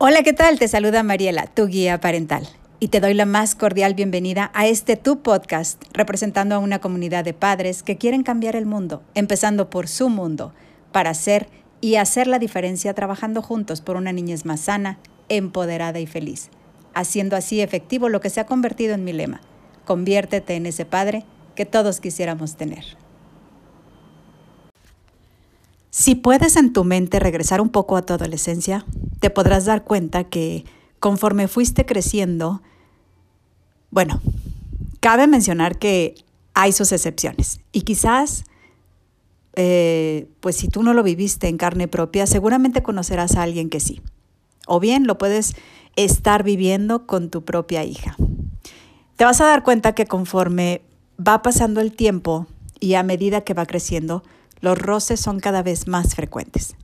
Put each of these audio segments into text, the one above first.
Hola, ¿qué tal? Te saluda Mariela, tu guía parental. Y te doy la más cordial bienvenida a este tu podcast, representando a una comunidad de padres que quieren cambiar el mundo, empezando por su mundo, para hacer y hacer la diferencia trabajando juntos por una niñez más sana, empoderada y feliz, haciendo así efectivo lo que se ha convertido en mi lema. Conviértete en ese padre que todos quisiéramos tener. Si puedes en tu mente regresar un poco a tu adolescencia, te podrás dar cuenta que conforme fuiste creciendo, bueno, cabe mencionar que hay sus excepciones y quizás, eh, pues si tú no lo viviste en carne propia, seguramente conocerás a alguien que sí. O bien lo puedes estar viviendo con tu propia hija. Te vas a dar cuenta que conforme va pasando el tiempo y a medida que va creciendo, los roces son cada vez más frecuentes.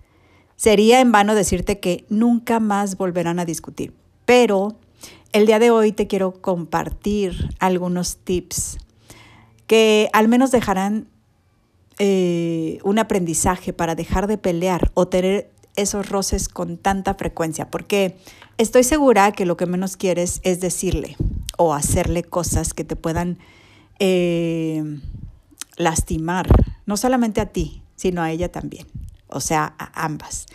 Sería en vano decirte que nunca más volverán a discutir, pero el día de hoy te quiero compartir algunos tips que al menos dejarán eh, un aprendizaje para dejar de pelear o tener esos roces con tanta frecuencia, porque estoy segura que lo que menos quieres es decirle o hacerle cosas que te puedan eh, lastimar, no solamente a ti, sino a ella también, o sea, ambas.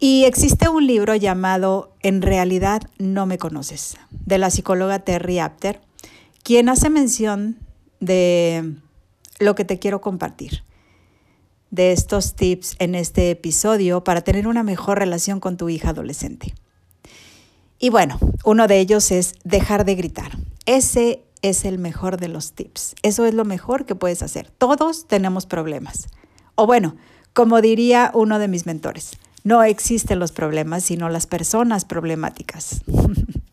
Y existe un libro llamado En realidad no me conoces, de la psicóloga Terry Apter, quien hace mención de lo que te quiero compartir, de estos tips en este episodio para tener una mejor relación con tu hija adolescente. Y bueno, uno de ellos es dejar de gritar. Ese es el mejor de los tips. Eso es lo mejor que puedes hacer. Todos tenemos problemas. O bueno, como diría uno de mis mentores, no existen los problemas, sino las personas problemáticas.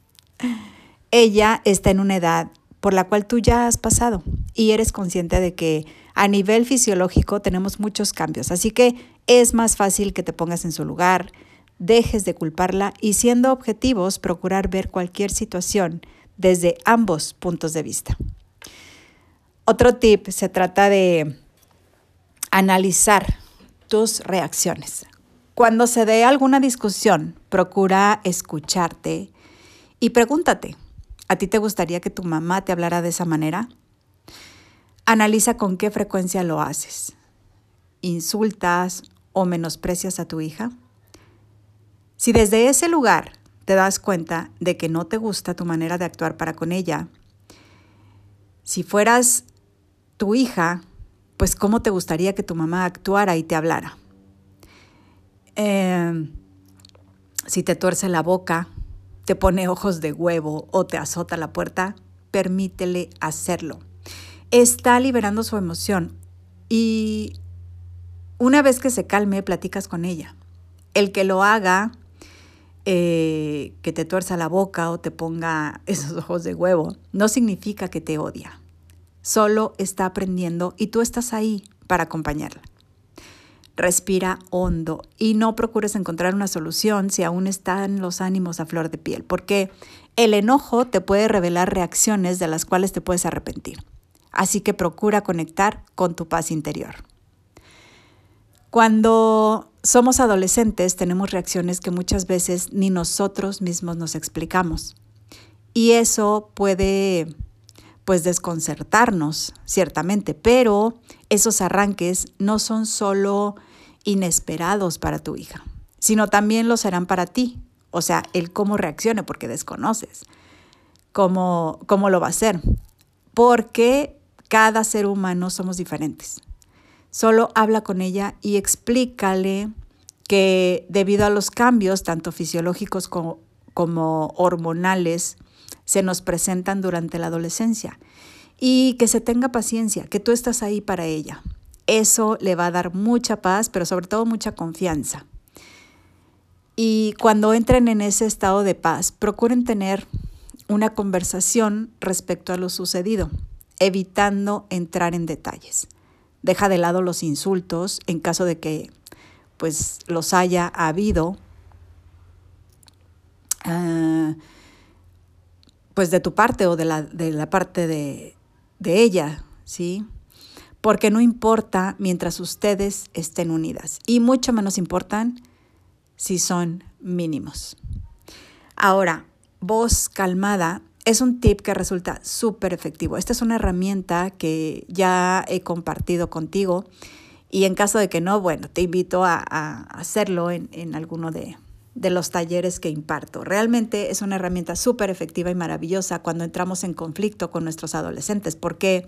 Ella está en una edad por la cual tú ya has pasado y eres consciente de que a nivel fisiológico tenemos muchos cambios, así que es más fácil que te pongas en su lugar, dejes de culparla y siendo objetivos procurar ver cualquier situación desde ambos puntos de vista. Otro tip se trata de analizar tus reacciones. Cuando se dé alguna discusión, procura escucharte y pregúntate, ¿a ti te gustaría que tu mamá te hablara de esa manera? Analiza con qué frecuencia lo haces. ¿Insultas o menosprecias a tu hija? Si desde ese lugar te das cuenta de que no te gusta tu manera de actuar para con ella. Si fueras tu hija, pues cómo te gustaría que tu mamá actuara y te hablara. Em, si te tuerce la boca, te pone ojos de huevo o te azota la puerta, permítele hacerlo. Está liberando su emoción y una vez que se calme, platicas con ella. El que lo haga eh, que te tuerza la boca o te ponga esos ojos de huevo, no significa que te odia. Solo está aprendiendo y tú estás ahí para acompañarla. Respira hondo y no procures encontrar una solución si aún están los ánimos a flor de piel, porque el enojo te puede revelar reacciones de las cuales te puedes arrepentir. Así que procura conectar con tu paz interior. Cuando somos adolescentes tenemos reacciones que muchas veces ni nosotros mismos nos explicamos. Y eso puede pues desconcertarnos, ciertamente, pero esos arranques no son solo inesperados para tu hija, sino también lo serán para ti. O sea, el cómo reaccione, porque desconoces cómo, cómo lo va a hacer. Porque cada ser humano somos diferentes. Solo habla con ella y explícale que debido a los cambios, tanto fisiológicos como, hormonales, se nos presentan durante la adolescencia y que se tenga paciencia, que tú estás ahí para ella. Eso le va a dar mucha paz, pero sobre todo mucha confianza. Y cuando entren en ese estado de paz, procuren tener una conversación respecto a lo sucedido, evitando entrar en detalles deja de lado los insultos en caso de que pues los haya habido. Ah, pues de tu parte o de la, de la parte de, de ella, ¿sí? Porque no importa mientras ustedes estén unidas y mucho menos importan si son mínimos. Ahora, voz calmada es un tip que resulta súper efectivo. Esta es una herramienta que ya he compartido contigo y en caso de que no, bueno, te invito a, hacerlo en, en alguno de, de los talleres que imparto. Realmente es una herramienta súper efectiva y maravillosa cuando entramos en conflicto con nuestros adolescentes porque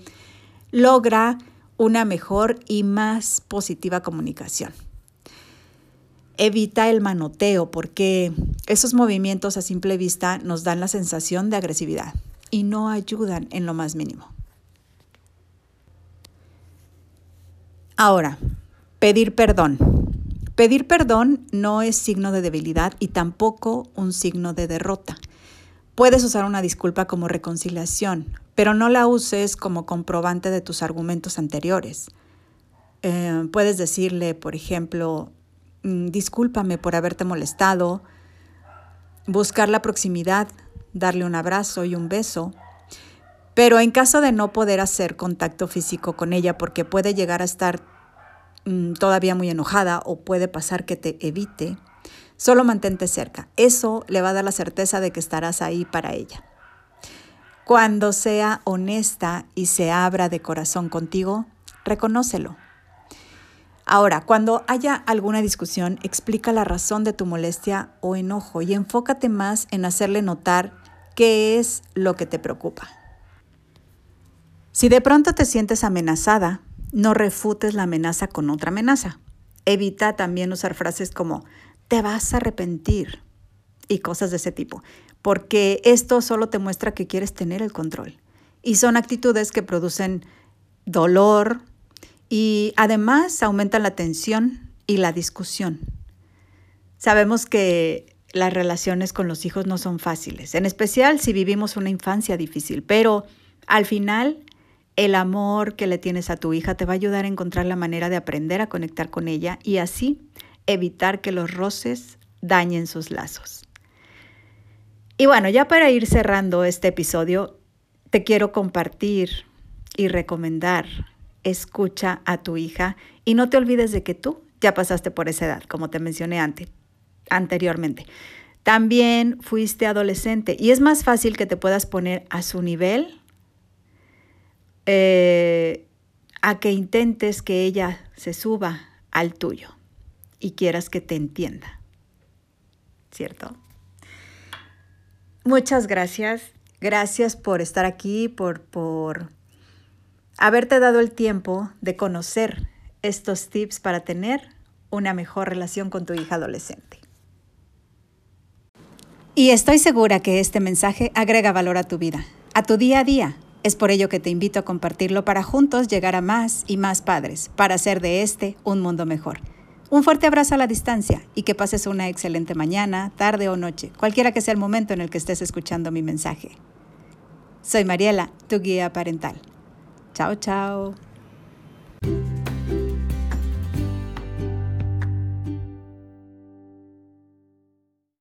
logra una mejor y más positiva comunicación. Evita el manoteo porque esos movimientos a simple vista nos dan la sensación de agresividad y no ayudan en lo más mínimo. Ahora, pedir perdón. Pedir perdón no es signo de debilidad y tampoco un signo de derrota. Puedes usar una disculpa como reconciliación, pero no la uses como comprobante de tus argumentos anteriores. Eh, puedes decirle, por ejemplo, mm, discúlpame por haberte molestado, buscar la proximidad, darle un abrazo y un beso. Pero en caso de no poder hacer contacto físico con ella porque puede llegar a estar mm, todavía muy enojada o puede pasar que te evite, Solo mantente cerca. Eso le va a dar la certeza de que estarás ahí para ella. Cuando sea honesta y se abra de corazón contigo, reconócelo. Ahora, cuando haya alguna discusión, explica la razón de tu molestia o enojo y enfócate más en hacerle notar qué es lo que te preocupa. Si de pronto te sientes amenazada, no refutes la amenaza con otra amenaza. Evita también usar frases como te vas a arrepentir y cosas de ese tipo, porque esto solo te muestra que quieres tener el control. Y son actitudes que producen dolor y además aumentan la tensión y la discusión. Sabemos que las relaciones con los hijos no son fáciles, en especial si vivimos una infancia difícil, pero al final el amor que le tienes a tu hija te va a ayudar a encontrar la manera de aprender a conectar con ella y así evitar que los roces dañen sus lazos. Y bueno, ya para ir cerrando este episodio, te quiero compartir y recomendar, escucha a tu hija y no te olvides de que tú ya pasaste por esa edad, como te mencioné anteriormente. También fuiste adolescente y es más fácil que te puedas poner a su nivel eh, a que intentes que ella se suba al tuyo y quieras que te entienda. ¿Cierto? Muchas gracias. Gracias por estar aquí, por, por haberte dado el tiempo de conocer estos tips para tener una mejor relación con tu hija adolescente. Y estoy segura que este mensaje agrega valor a tu vida, a tu día a día. Es por ello que te invito a compartirlo para juntos llegar a más y más padres, para hacer de este un mundo mejor. Un fuerte abrazo a la distancia y que pases una excelente mañana, tarde o noche, cualquiera que sea el momento en el que estés escuchando mi mensaje. Soy Mariela, tu guía parental. Chao, chao.